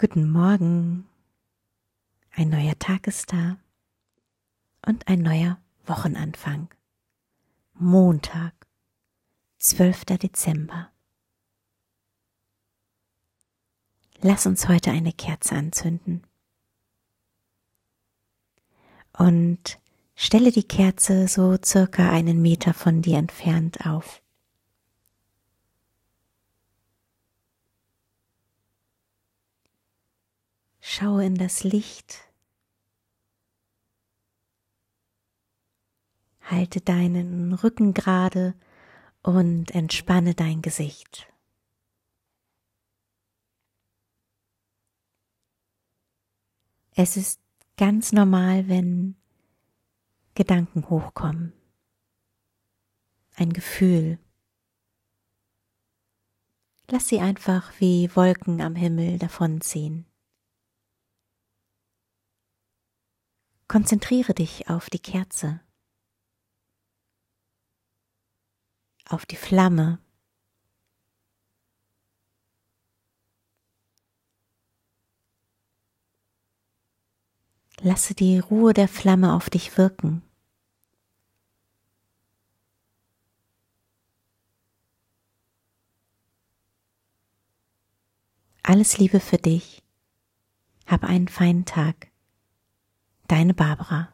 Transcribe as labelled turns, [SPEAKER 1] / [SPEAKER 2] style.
[SPEAKER 1] Guten Morgen. Ein neuer Tag ist da und ein neuer Wochenanfang. Montag, 12. Dezember. Lass uns heute eine Kerze anzünden. Und stelle die Kerze so circa einen Meter von dir entfernt auf. Schaue in das Licht. Halte deinen Rücken gerade und entspanne dein Gesicht. Es ist ganz normal, wenn Gedanken hochkommen. Ein Gefühl. Lass sie einfach wie Wolken am Himmel davonziehen. Konzentriere dich auf die Kerze, auf die Flamme. Lasse die Ruhe der Flamme auf dich wirken. Alles Liebe für dich. Hab einen feinen Tag. Deine Barbara.